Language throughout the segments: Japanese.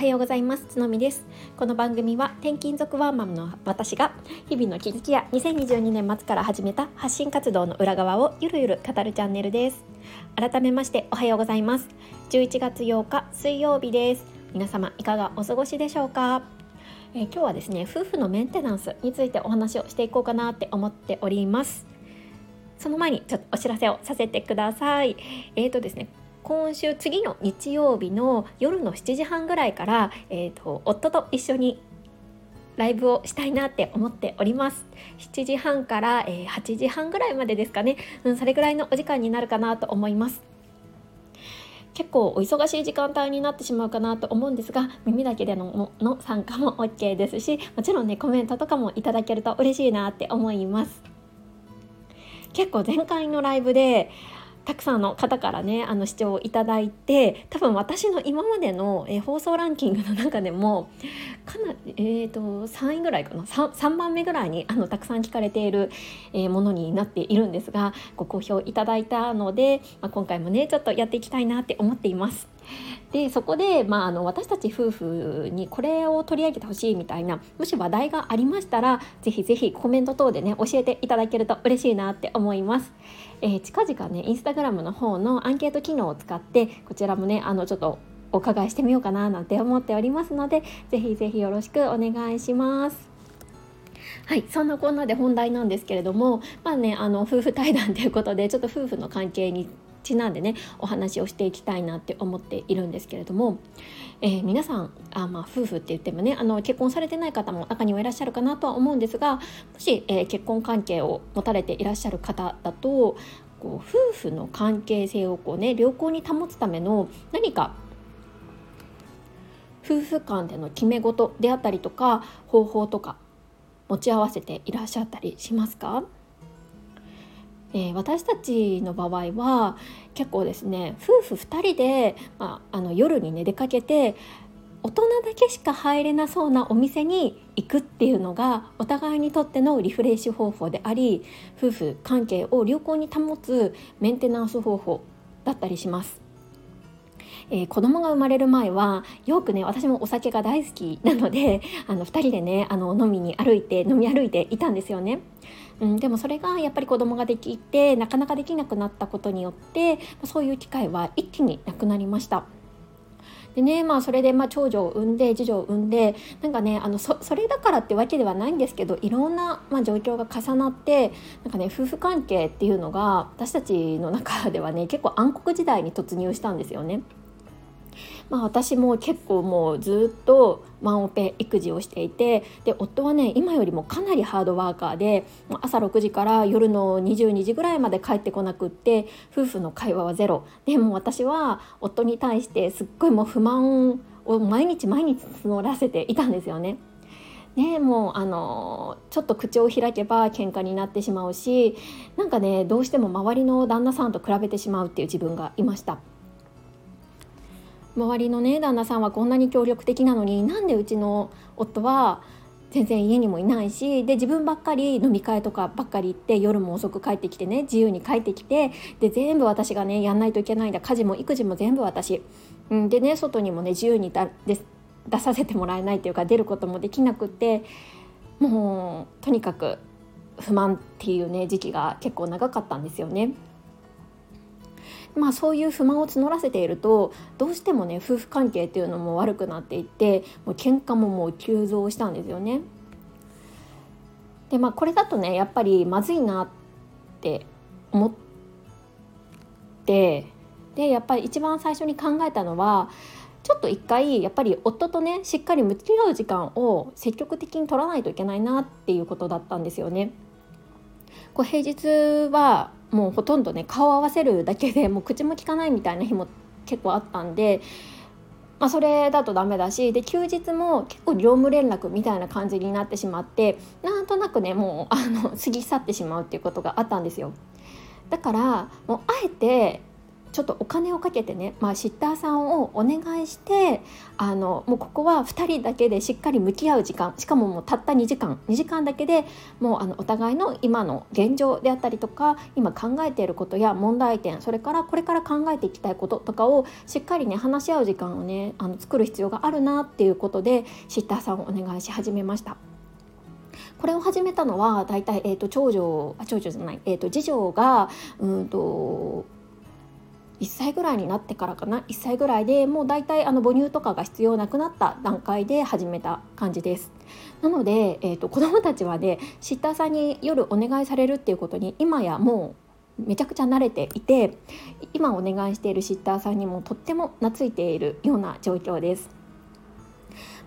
はようございます。つのみです。この番組は転勤族ワーマンの私が日々の気づきや2022年末から始めた発信活動の裏側をゆるゆる語るチャンネルです。改めましておはようございます。11月8日水曜日です。皆様いかがお過ごしでしょうか？えー、今日はですね夫婦のメンテナンスについてお話をしていこうかなって思っております。その前にちょっとお知らせをさせてください。えーとですね今週次の日曜日の夜の7時半ぐらいから、えーと、夫と一緒にライブをしたいなって思っております。7時半から、えー、8時半ぐらいまでですかね、うん、それぐらいのお時間になるかなと思います。結構お忙しい時間帯になってしまうかなと思うんですが耳だけでのの参加も OK ですしもちろんねコメントとかもいただけると嬉しいなって思います。結構前回のライブでたくさんの方からねあの視聴いただいて多分私の今までの、え放送ランキングの中でもかなり、えーと、3位ぐらいかな 3, 3番目ぐらいにあのたくさん聞かれている、えー、ものになっているんですがご好評いただいたので、まあ、今回もねちょっとやっていきたいなって思っています。でそこで、まあ、あの私たち夫婦にこれを取り上げてほしいみたいなもし話題がありましたらぜひぜひコメント等でね教えていただけると嬉しいなって思います。えー、近々ねインスタグラムの方のアンケート機能を使ってこちらもねあのちょっとお伺いしてみようかななんて思っておりますのでぜひぜひよろしくお願いします。はい、そんなこんなで本題なんですけれどもまあねあの夫婦対談ということでちょっと夫婦の関係にちなんでねお話をしていきたいなって思っているんですけれども、えー、皆さんあ、まあ、夫婦って言ってもねあの結婚されてない方も中にはいらっしゃるかなとは思うんですがもし、えー、結婚関係を持たれていらっしゃる方だとこう夫婦の関係性をこう、ね、良好に保つための何か夫婦間での決め事であったりとか方法とか持ち合わせていらっしゃったりしますか？えー、私たちの場合は結構ですね夫婦2人で、まあ、あの夜にね出かけて大人だけしか入れなそうなお店に行くっていうのがお互いにとってのリフレッシュ方法であり夫婦関係を良好に保つメンテナンス方法だったりします。えー、子供が生まれる前はよくね私もお酒が大好きなので あの2人でねあの飲みに歩いて飲み歩いていたんですよね。うん、でもそれがやっぱり子供ができてなかなかできなくなったことによってそういう機会は一気になくなりました。でねまあそれでまあ長女を産んで次女を産んでなんかねあのそれだからってわけではないんですけどいろんな、まあ、状況が重なってなんかね夫婦関係っていうのが私たちの中ではね結構暗黒時代に突入したんですよね。まあ、私も結構もうずっとワンオペ育児をしていてで夫はね今よりもかなりハードワーカーで朝6時から夜の22時ぐらいまで帰ってこなくって夫婦の会話はゼロでも私は夫に対してすっごいもう不満を毎日毎日募らせていたんですよね。ね、もうあのちょっと口を開けば喧嘩になってしまうしなんかねどうしても周りの旦那さんと比べてしまうっていう自分がいました。周りのね旦那さんはこんなに協力的なのになんでうちの夫は全然家にもいないしで自分ばっかり飲み会とかばっかり行って夜も遅く帰ってきてね自由に帰ってきてで全部私がねやんないといけないんだ家事も育児も全部私、うん、でね外にもね自由にだ出させてもらえないというか出ることもできなくってもうとにかく不満っていうね時期が結構長かったんですよね。まあ、そういう不満を募らせているとどうしてもね夫婦関係っていうのも悪くなっていってもう喧嘩ももう急増したんですよね。でまあこれだとねやっぱりまずいなって思ってでやっぱり一番最初に考えたのはちょっと一回やっぱり夫とねしっかり向き合う時間を積極的に取らないといけないなっていうことだったんですよね。こう平日はもうほとんどね顔合わせるだけでもう口も利かないみたいな日も結構あったんで、まあ、それだとダメだしで休日も結構業務連絡みたいな感じになってしまってなんとなくねもうあの過ぎ去ってしまうっていうことがあったんですよ。だからもうあえてちょっとお金をかけてね、まあ、シッターさんをお願いしてあのもうここは2人だけでしっかり向き合う時間しかももうたった2時間2時間だけでもうあのお互いの今の現状であったりとか今考えていることや問題点それからこれから考えていきたいこととかをしっかりね話し合う時間をねあの作る必要があるなっていうことでシッターさんをお願いし始めました。これを始めたのは大体、えーと、長女あ長女じゃない、えーと、次女がうんと1歳ぐらいになってからかな1歳ぐらいでもう大体あの母乳とかが必要なくなった段階で始めた感じです。なので、えーと、子どもたちはねシッターさんに夜お願いされるっていうことに今やもうめちゃくちゃ慣れていて今お願いしているシッターさんにもとっても懐いているような状況です。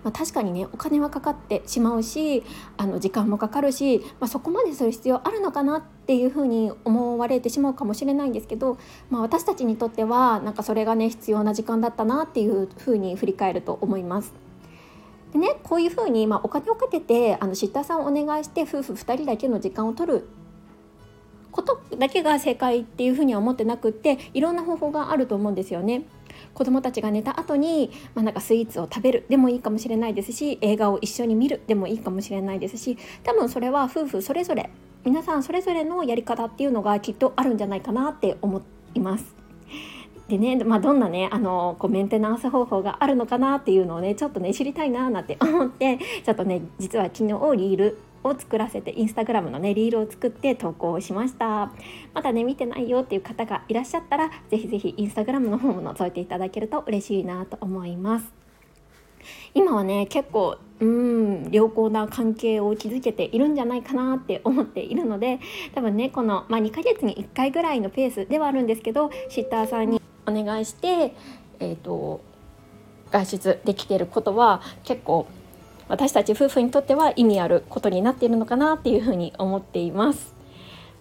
まあ、確かにねお金はかかってしまうしあの時間もかかるし、まあ、そこまでする必要あるのかなっていうふうに思われてしまうかもしれないんですけど、まあ、私たちにとってはなんかそれがね必要な時間だったなっていうふうに振り返ると思います。でねこういうふうに、まあ、お金をかけてあのシッターさんをお願いして夫婦2人だけの時間を取ることだけが正解っていうふうには思ってなくっていろんな方法があると思うんですよね。子どもたちが寝た後に、まあ、なんかスイーツを食べるでもいいかもしれないですし映画を一緒に見るでもいいかもしれないですし多分それは夫婦それぞれ皆さんそれぞれのやり方っていうのがきっとあるんじゃないかなって思います。でね、まあ、どんなねあのこうメンテナンス方法があるのかなっていうのをねちょっとね知りたいななんて思ってちょっとね実は昨日リールを作らせてインスタグラムのねリールを作って投稿しました。まだね見てないよっていう方がいらっしゃったらぜひぜひインスタグラムの方も覗いていただけると嬉しいなと思います。今はね結構うん良好な関係を築けているんじゃないかなって思っているので多分ねこの、まあ、2ヶ月に1回ぐらいのペースではあるんですけどシッターさんにお願いしてえっ、ー、と外出できていることは結構私たち夫婦にとっては意味あることになっているのかなっていうふうに思っています。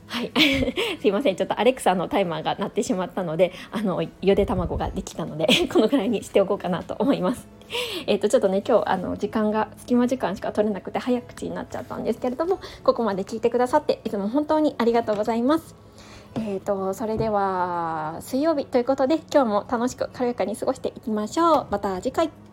はい すいませんちょっとアレクサのタイマーが鳴ってしまったのであのゆで卵ができたので このぐらいにしておこうかなと思います。えっ、とちょっとね今日あの時間が隙間時間しか取れなくて早口になっちゃったんですけれどもここまで聞いてくださっていつも本当にありがとうございます。えーとそれでは水曜日ということで今日も楽しく軽やかに過ごしていきましょう。また次回。